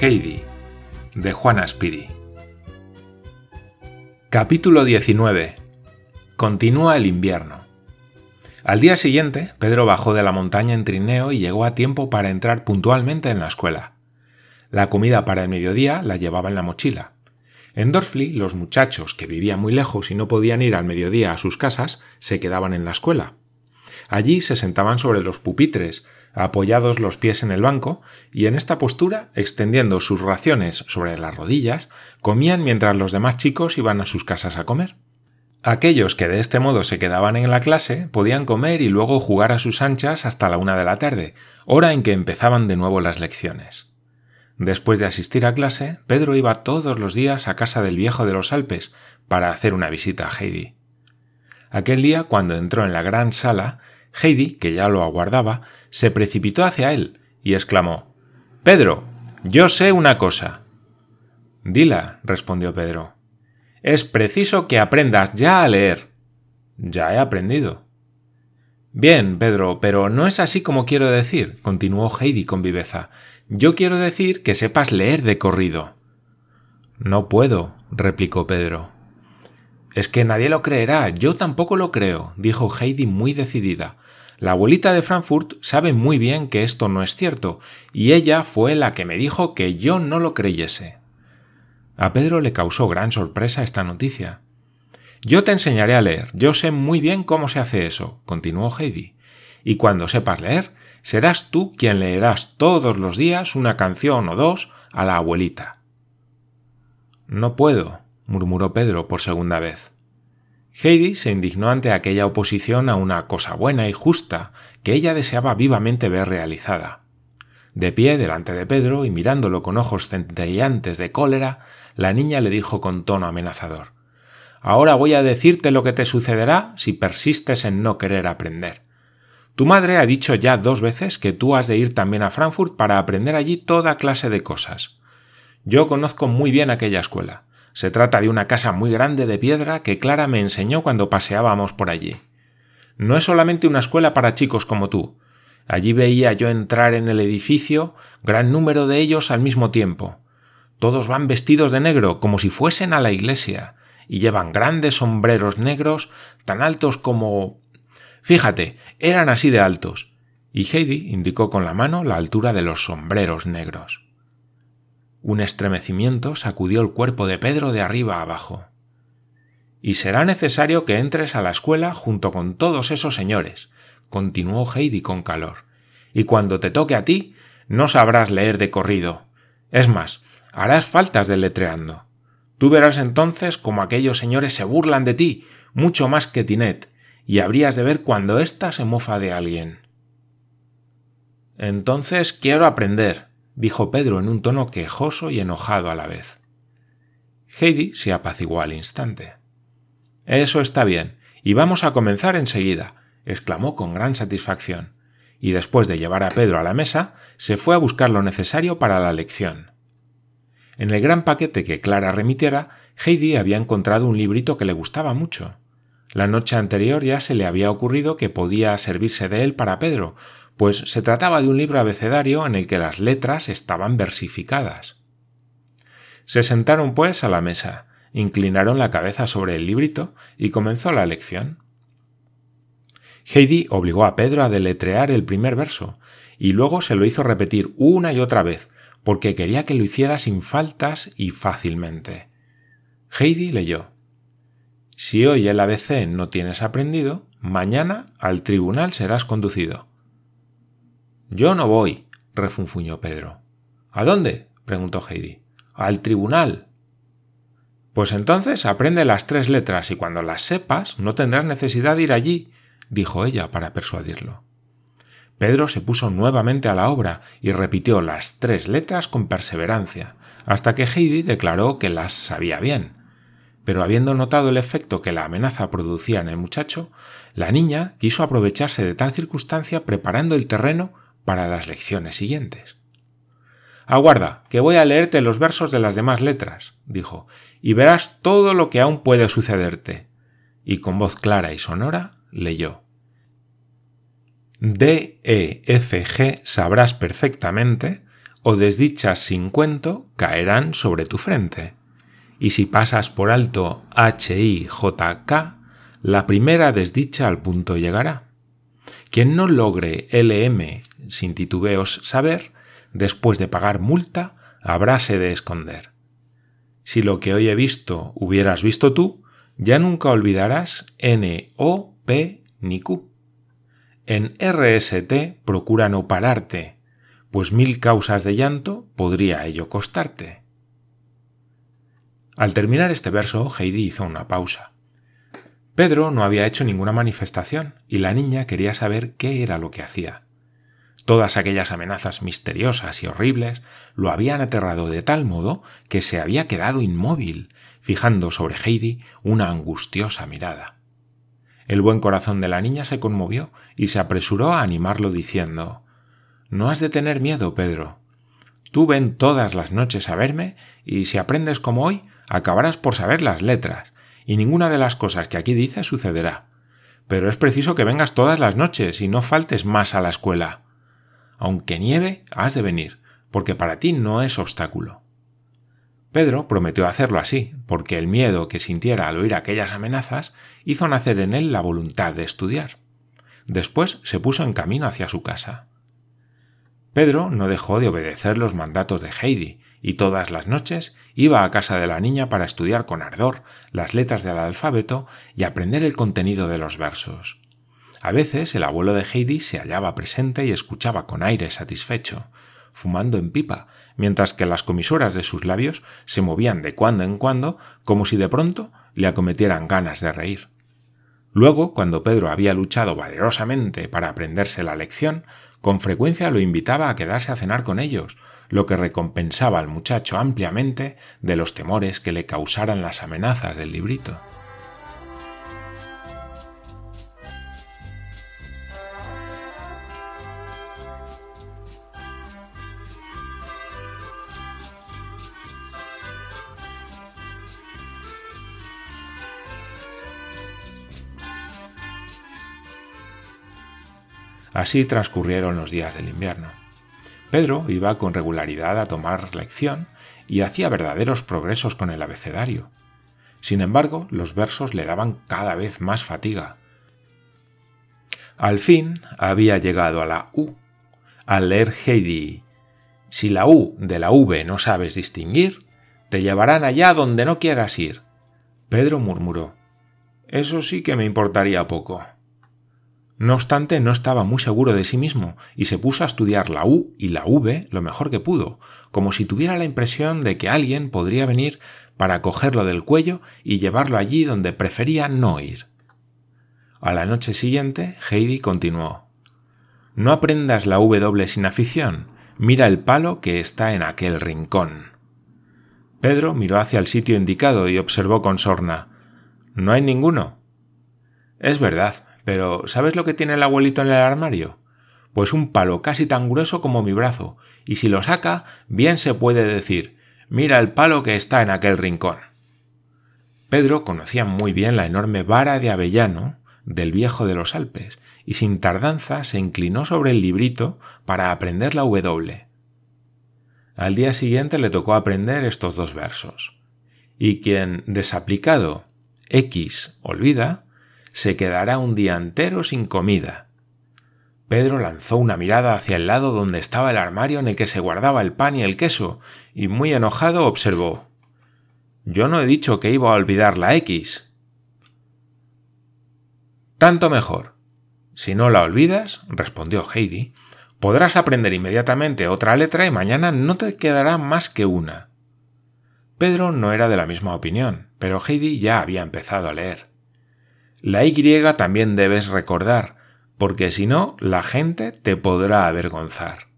Heidi, de Juana Spiri. Capítulo 19. Continúa el invierno. Al día siguiente, Pedro bajó de la montaña en trineo y llegó a tiempo para entrar puntualmente en la escuela. La comida para el mediodía la llevaba en la mochila. En Dorfli, los muchachos, que vivían muy lejos y no podían ir al mediodía a sus casas, se quedaban en la escuela. Allí se sentaban sobre los pupitres, apoyados los pies en el banco, y en esta postura, extendiendo sus raciones sobre las rodillas, comían mientras los demás chicos iban a sus casas a comer. Aquellos que de este modo se quedaban en la clase podían comer y luego jugar a sus anchas hasta la una de la tarde, hora en que empezaban de nuevo las lecciones. Después de asistir a clase, Pedro iba todos los días a casa del viejo de los Alpes para hacer una visita a Heidi. Aquel día, cuando entró en la gran sala, Heidi, que ya lo aguardaba, se precipitó hacia él y exclamó Pedro, yo sé una cosa. Dila, respondió Pedro. Es preciso que aprendas ya a leer. Ya he aprendido. Bien, Pedro, pero no es así como quiero decir, continuó Heidi con viveza. Yo quiero decir que sepas leer de corrido. No puedo, replicó Pedro. Es que nadie lo creerá, yo tampoco lo creo, dijo Heidi muy decidida. La abuelita de Frankfurt sabe muy bien que esto no es cierto, y ella fue la que me dijo que yo no lo creyese. A Pedro le causó gran sorpresa esta noticia. Yo te enseñaré a leer, yo sé muy bien cómo se hace eso, continuó Heidi. Y cuando sepas leer, serás tú quien leerás todos los días una canción o dos a la abuelita. No puedo, murmuró Pedro por segunda vez. Heidi se indignó ante aquella oposición a una cosa buena y justa que ella deseaba vivamente ver realizada. De pie delante de Pedro y mirándolo con ojos centelleantes de cólera, la niña le dijo con tono amenazador Ahora voy a decirte lo que te sucederá si persistes en no querer aprender. Tu madre ha dicho ya dos veces que tú has de ir también a Frankfurt para aprender allí toda clase de cosas. Yo conozco muy bien aquella escuela. Se trata de una casa muy grande de piedra que Clara me enseñó cuando paseábamos por allí. No es solamente una escuela para chicos como tú. Allí veía yo entrar en el edificio gran número de ellos al mismo tiempo. Todos van vestidos de negro como si fuesen a la iglesia, y llevan grandes sombreros negros tan altos como. Fíjate, eran así de altos. Y Heidi indicó con la mano la altura de los sombreros negros. Un estremecimiento sacudió el cuerpo de Pedro de arriba a abajo. Y será necesario que entres a la escuela junto con todos esos señores, continuó Heidi con calor. Y cuando te toque a ti, no sabrás leer de corrido. Es más, harás faltas deletreando. Tú verás entonces cómo aquellos señores se burlan de ti, mucho más que Tinet, y habrías de ver cuando ésta se mofa de alguien. Entonces quiero aprender, dijo Pedro en un tono quejoso y enojado a la vez. Heidi se apaciguó al instante. Eso está bien, y vamos a comenzar enseguida, exclamó con gran satisfacción, y después de llevar a Pedro a la mesa, se fue a buscar lo necesario para la lección. En el gran paquete que Clara remitiera, Heidi había encontrado un librito que le gustaba mucho. La noche anterior ya se le había ocurrido que podía servirse de él para Pedro, pues se trataba de un libro abecedario en el que las letras estaban versificadas. Se sentaron, pues, a la mesa, inclinaron la cabeza sobre el librito y comenzó la lección. Heidi obligó a Pedro a deletrear el primer verso, y luego se lo hizo repetir una y otra vez, porque quería que lo hiciera sin faltas y fácilmente. Heidi leyó Si hoy el ABC no tienes aprendido, mañana al tribunal serás conducido. Yo no voy, refunfuñó Pedro. ¿A dónde? preguntó Heidi. Al tribunal. Pues entonces aprende las tres letras y cuando las sepas no tendrás necesidad de ir allí, dijo ella para persuadirlo. Pedro se puso nuevamente a la obra y repitió las tres letras con perseverancia, hasta que Heidi declaró que las sabía bien. Pero habiendo notado el efecto que la amenaza producía en el muchacho, la niña quiso aprovecharse de tal circunstancia preparando el terreno para las lecciones siguientes. Aguarda, que voy a leerte los versos de las demás letras, dijo, y verás todo lo que aún puede sucederte. Y con voz clara y sonora leyó. D, E, F, G sabrás perfectamente, o desdichas sin cuento caerán sobre tu frente. Y si pasas por alto H, I, J, K, la primera desdicha al punto llegará. Quien no logre LM sin titubeos saber, después de pagar multa, habráse de esconder. Si lo que hoy he visto hubieras visto tú, ya nunca olvidarás N, O, P ni Q. En RST procura no pararte, pues mil causas de llanto podría ello costarte. Al terminar este verso, Heidi hizo una pausa. Pedro no había hecho ninguna manifestación y la niña quería saber qué era lo que hacía. Todas aquellas amenazas misteriosas y horribles lo habían aterrado de tal modo que se había quedado inmóvil, fijando sobre Heidi una angustiosa mirada. El buen corazón de la niña se conmovió y se apresuró a animarlo diciendo No has de tener miedo, Pedro. Tú ven todas las noches a verme y si aprendes como hoy, acabarás por saber las letras, y ninguna de las cosas que aquí dice sucederá. Pero es preciso que vengas todas las noches y no faltes más a la escuela. Aunque nieve, has de venir, porque para ti no es obstáculo. Pedro prometió hacerlo así, porque el miedo que sintiera al oír aquellas amenazas hizo nacer en él la voluntad de estudiar. Después se puso en camino hacia su casa. Pedro no dejó de obedecer los mandatos de Heidi, y todas las noches iba a casa de la niña para estudiar con ardor las letras del alfabeto y aprender el contenido de los versos. A veces el abuelo de Heidi se hallaba presente y escuchaba con aire satisfecho, fumando en pipa, mientras que las comisuras de sus labios se movían de cuando en cuando como si de pronto le acometieran ganas de reír. Luego, cuando Pedro había luchado valerosamente para aprenderse la lección, con frecuencia lo invitaba a quedarse a cenar con ellos, lo que recompensaba al muchacho ampliamente de los temores que le causaran las amenazas del librito. Así transcurrieron los días del invierno. Pedro iba con regularidad a tomar lección y hacía verdaderos progresos con el abecedario. Sin embargo, los versos le daban cada vez más fatiga. Al fin había llegado a la U. Al leer Heidi, si la U de la V no sabes distinguir, te llevarán allá donde no quieras ir. Pedro murmuró, Eso sí que me importaría poco. No obstante, no estaba muy seguro de sí mismo y se puso a estudiar la U y la V lo mejor que pudo, como si tuviera la impresión de que alguien podría venir para cogerlo del cuello y llevarlo allí donde prefería no ir. A la noche siguiente, Heidi continuó. No aprendas la W sin afición, mira el palo que está en aquel rincón. Pedro miró hacia el sitio indicado y observó con sorna. No hay ninguno. Es verdad, pero ¿sabes lo que tiene el abuelito en el armario? Pues un palo casi tan grueso como mi brazo, y si lo saca, bien se puede decir mira el palo que está en aquel rincón. Pedro conocía muy bien la enorme vara de avellano del viejo de los Alpes, y sin tardanza se inclinó sobre el librito para aprender la W. Al día siguiente le tocó aprender estos dos versos. Y quien desaplicado X olvida, se quedará un día entero sin comida. Pedro lanzó una mirada hacia el lado donde estaba el armario en el que se guardaba el pan y el queso, y muy enojado observó Yo no he dicho que iba a olvidar la X. Tanto mejor. Si no la olvidas, respondió Heidi, podrás aprender inmediatamente otra letra y mañana no te quedará más que una. Pedro no era de la misma opinión, pero Heidi ya había empezado a leer. La Y también debes recordar, porque si no, la gente te podrá avergonzar.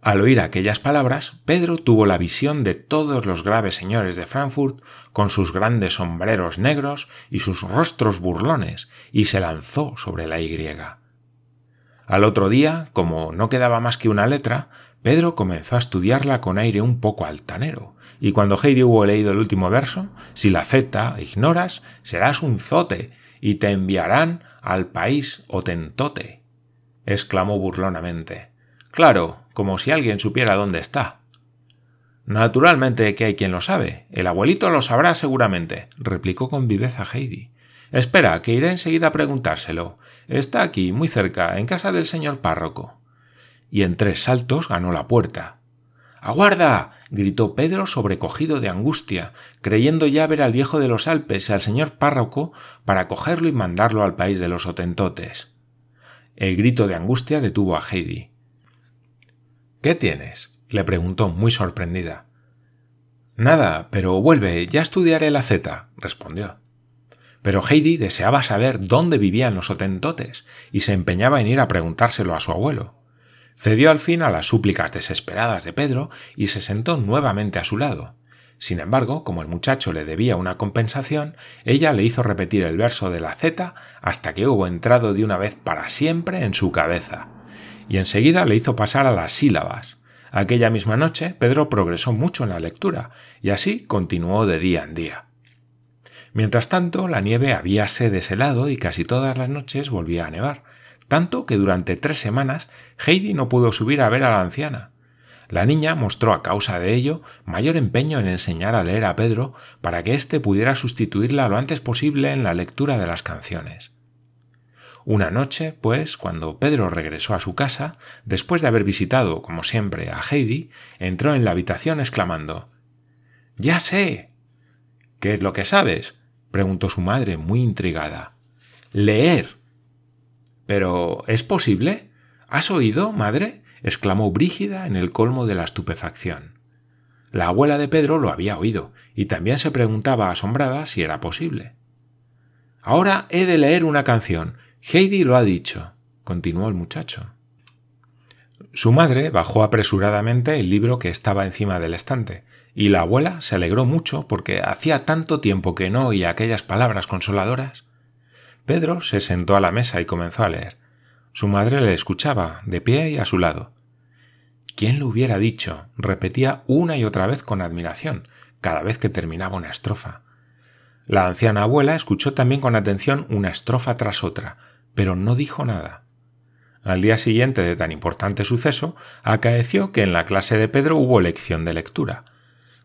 Al oír aquellas palabras, Pedro tuvo la visión de todos los graves señores de Frankfurt con sus grandes sombreros negros y sus rostros burlones, y se lanzó sobre la Y. Al otro día, como no quedaba más que una letra, Pedro comenzó a estudiarla con aire un poco altanero, y cuando Heidi hubo leído el último verso, si la Z ignoras, serás un zote, y te enviarán al país otentote, exclamó burlonamente. Claro, como si alguien supiera dónde está. Naturalmente que hay quien lo sabe. El abuelito lo sabrá seguramente, replicó con viveza Heidi. Espera, que iré enseguida a preguntárselo. Está aquí, muy cerca, en casa del señor párroco. Y en tres saltos ganó la puerta. ¡Aguarda! gritó Pedro sobrecogido de angustia, creyendo ya ver al viejo de los Alpes y al señor párroco para cogerlo y mandarlo al país de los Otentotes. El grito de angustia detuvo a Heidi. ¿Qué tienes? le preguntó muy sorprendida. Nada, pero vuelve, ya estudiaré la Z, respondió. Pero Heidi deseaba saber dónde vivían los Otentotes y se empeñaba en ir a preguntárselo a su abuelo. Cedió al fin a las súplicas desesperadas de Pedro y se sentó nuevamente a su lado. Sin embargo, como el muchacho le debía una compensación, ella le hizo repetir el verso de la Z hasta que hubo entrado de una vez para siempre en su cabeza, y enseguida le hizo pasar a las sílabas. Aquella misma noche Pedro progresó mucho en la lectura, y así continuó de día en día. Mientras tanto, la nieve habíase deshelado y casi todas las noches volvía a nevar, tanto que durante tres semanas Heidi no pudo subir a ver a la anciana. La niña mostró a causa de ello mayor empeño en enseñar a leer a Pedro para que éste pudiera sustituirla lo antes posible en la lectura de las canciones. Una noche, pues, cuando Pedro regresó a su casa, después de haber visitado, como siempre, a Heidi, entró en la habitación exclamando Ya sé. ¿Qué es lo que sabes? preguntó su madre, muy intrigada. Leer. Pero ¿es posible? ¿Has oído, madre? exclamó Brígida en el colmo de la estupefacción. La abuela de Pedro lo había oído, y también se preguntaba asombrada si era posible. Ahora he de leer una canción. Heidi lo ha dicho, continuó el muchacho. Su madre bajó apresuradamente el libro que estaba encima del estante, y la abuela se alegró mucho porque hacía tanto tiempo que no oía aquellas palabras consoladoras. Pedro se sentó a la mesa y comenzó a leer. Su madre le escuchaba, de pie y a su lado. ¿Quién lo hubiera dicho? repetía una y otra vez con admiración, cada vez que terminaba una estrofa. La anciana abuela escuchó también con atención una estrofa tras otra, pero no dijo nada. Al día siguiente de tan importante suceso, acaeció que en la clase de Pedro hubo lección de lectura.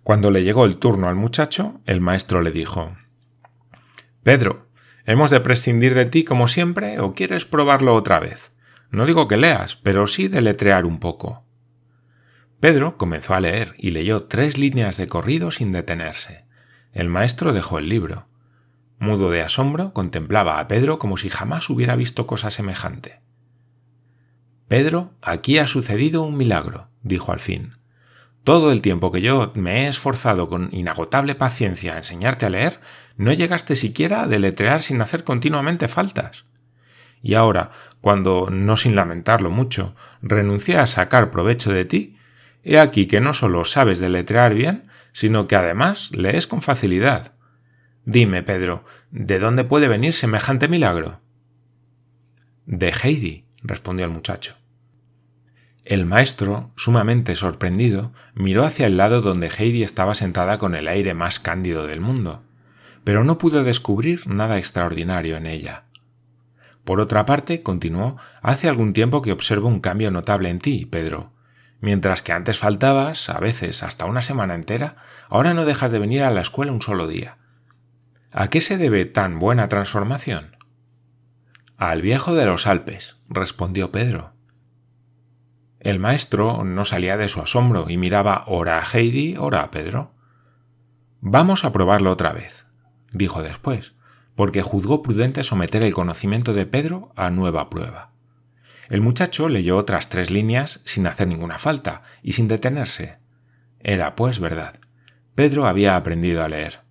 Cuando le llegó el turno al muchacho, el maestro le dijo Pedro, ¿Hemos de prescindir de ti como siempre o quieres probarlo otra vez? No digo que leas, pero sí deletrear un poco. Pedro comenzó a leer y leyó tres líneas de corrido sin detenerse. El maestro dejó el libro. Mudo de asombro, contemplaba a Pedro como si jamás hubiera visto cosa semejante. Pedro, aquí ha sucedido un milagro, dijo al fin. Todo el tiempo que yo me he esforzado con inagotable paciencia a enseñarte a leer, no llegaste siquiera a deletrear sin hacer continuamente faltas. Y ahora, cuando, no sin lamentarlo mucho, renuncié a sacar provecho de ti, he aquí que no solo sabes deletrear bien, sino que además lees con facilidad. Dime, Pedro, ¿de dónde puede venir semejante milagro? De Heidi, respondió el muchacho. El maestro, sumamente sorprendido, miró hacia el lado donde Heidi estaba sentada con el aire más cándido del mundo, pero no pudo descubrir nada extraordinario en ella. Por otra parte, continuó, hace algún tiempo que observo un cambio notable en ti, Pedro. Mientras que antes faltabas, a veces hasta una semana entera, ahora no dejas de venir a la escuela un solo día. ¿A qué se debe tan buena transformación? Al viejo de los Alpes, respondió Pedro. El maestro no salía de su asombro y miraba ora a Heidi, ora a Pedro. Vamos a probarlo otra vez, dijo después, porque juzgó prudente someter el conocimiento de Pedro a nueva prueba. El muchacho leyó otras tres líneas sin hacer ninguna falta y sin detenerse. Era, pues, verdad. Pedro había aprendido a leer.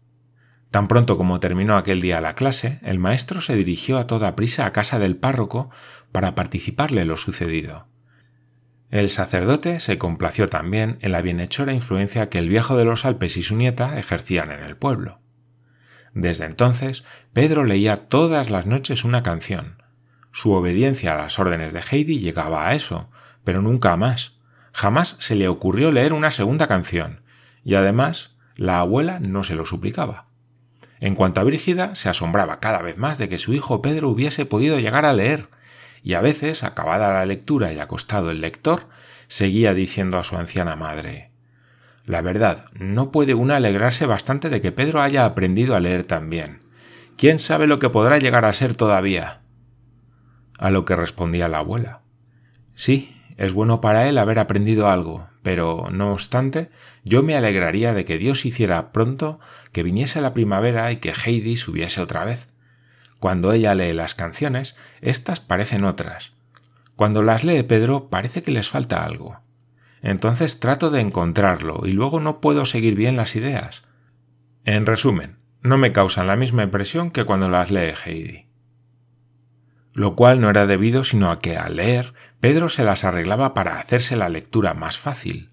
Tan pronto como terminó aquel día la clase, el maestro se dirigió a toda prisa a casa del párroco para participarle lo sucedido. El sacerdote se complació también en la bienhechora influencia que el viejo de los Alpes y su nieta ejercían en el pueblo. Desde entonces, Pedro leía todas las noches una canción. Su obediencia a las órdenes de Heidi llegaba a eso, pero nunca más. Jamás se le ocurrió leer una segunda canción, y además la abuela no se lo suplicaba. En cuanto a Brígida, se asombraba cada vez más de que su hijo Pedro hubiese podido llegar a leer, y a veces, acabada la lectura y acostado el lector, seguía diciendo a su anciana madre La verdad, no puede una alegrarse bastante de que Pedro haya aprendido a leer tan bien. ¿Quién sabe lo que podrá llegar a ser todavía? A lo que respondía la abuela. Sí, es bueno para él haber aprendido algo, pero, no obstante, yo me alegraría de que Dios hiciera pronto que viniese la primavera y que Heidi subiese otra vez. Cuando ella lee las canciones, éstas parecen otras. Cuando las lee Pedro parece que les falta algo. Entonces trato de encontrarlo y luego no puedo seguir bien las ideas. En resumen, no me causan la misma impresión que cuando las lee Heidi lo cual no era debido sino a que al leer Pedro se las arreglaba para hacerse la lectura más fácil.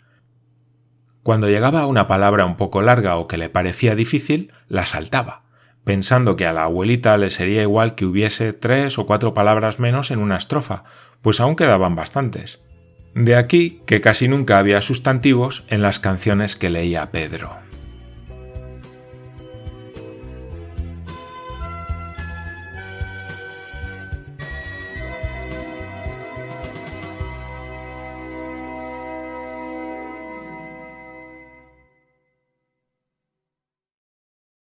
Cuando llegaba a una palabra un poco larga o que le parecía difícil, la saltaba, pensando que a la abuelita le sería igual que hubiese tres o cuatro palabras menos en una estrofa, pues aún quedaban bastantes. De aquí que casi nunca había sustantivos en las canciones que leía Pedro.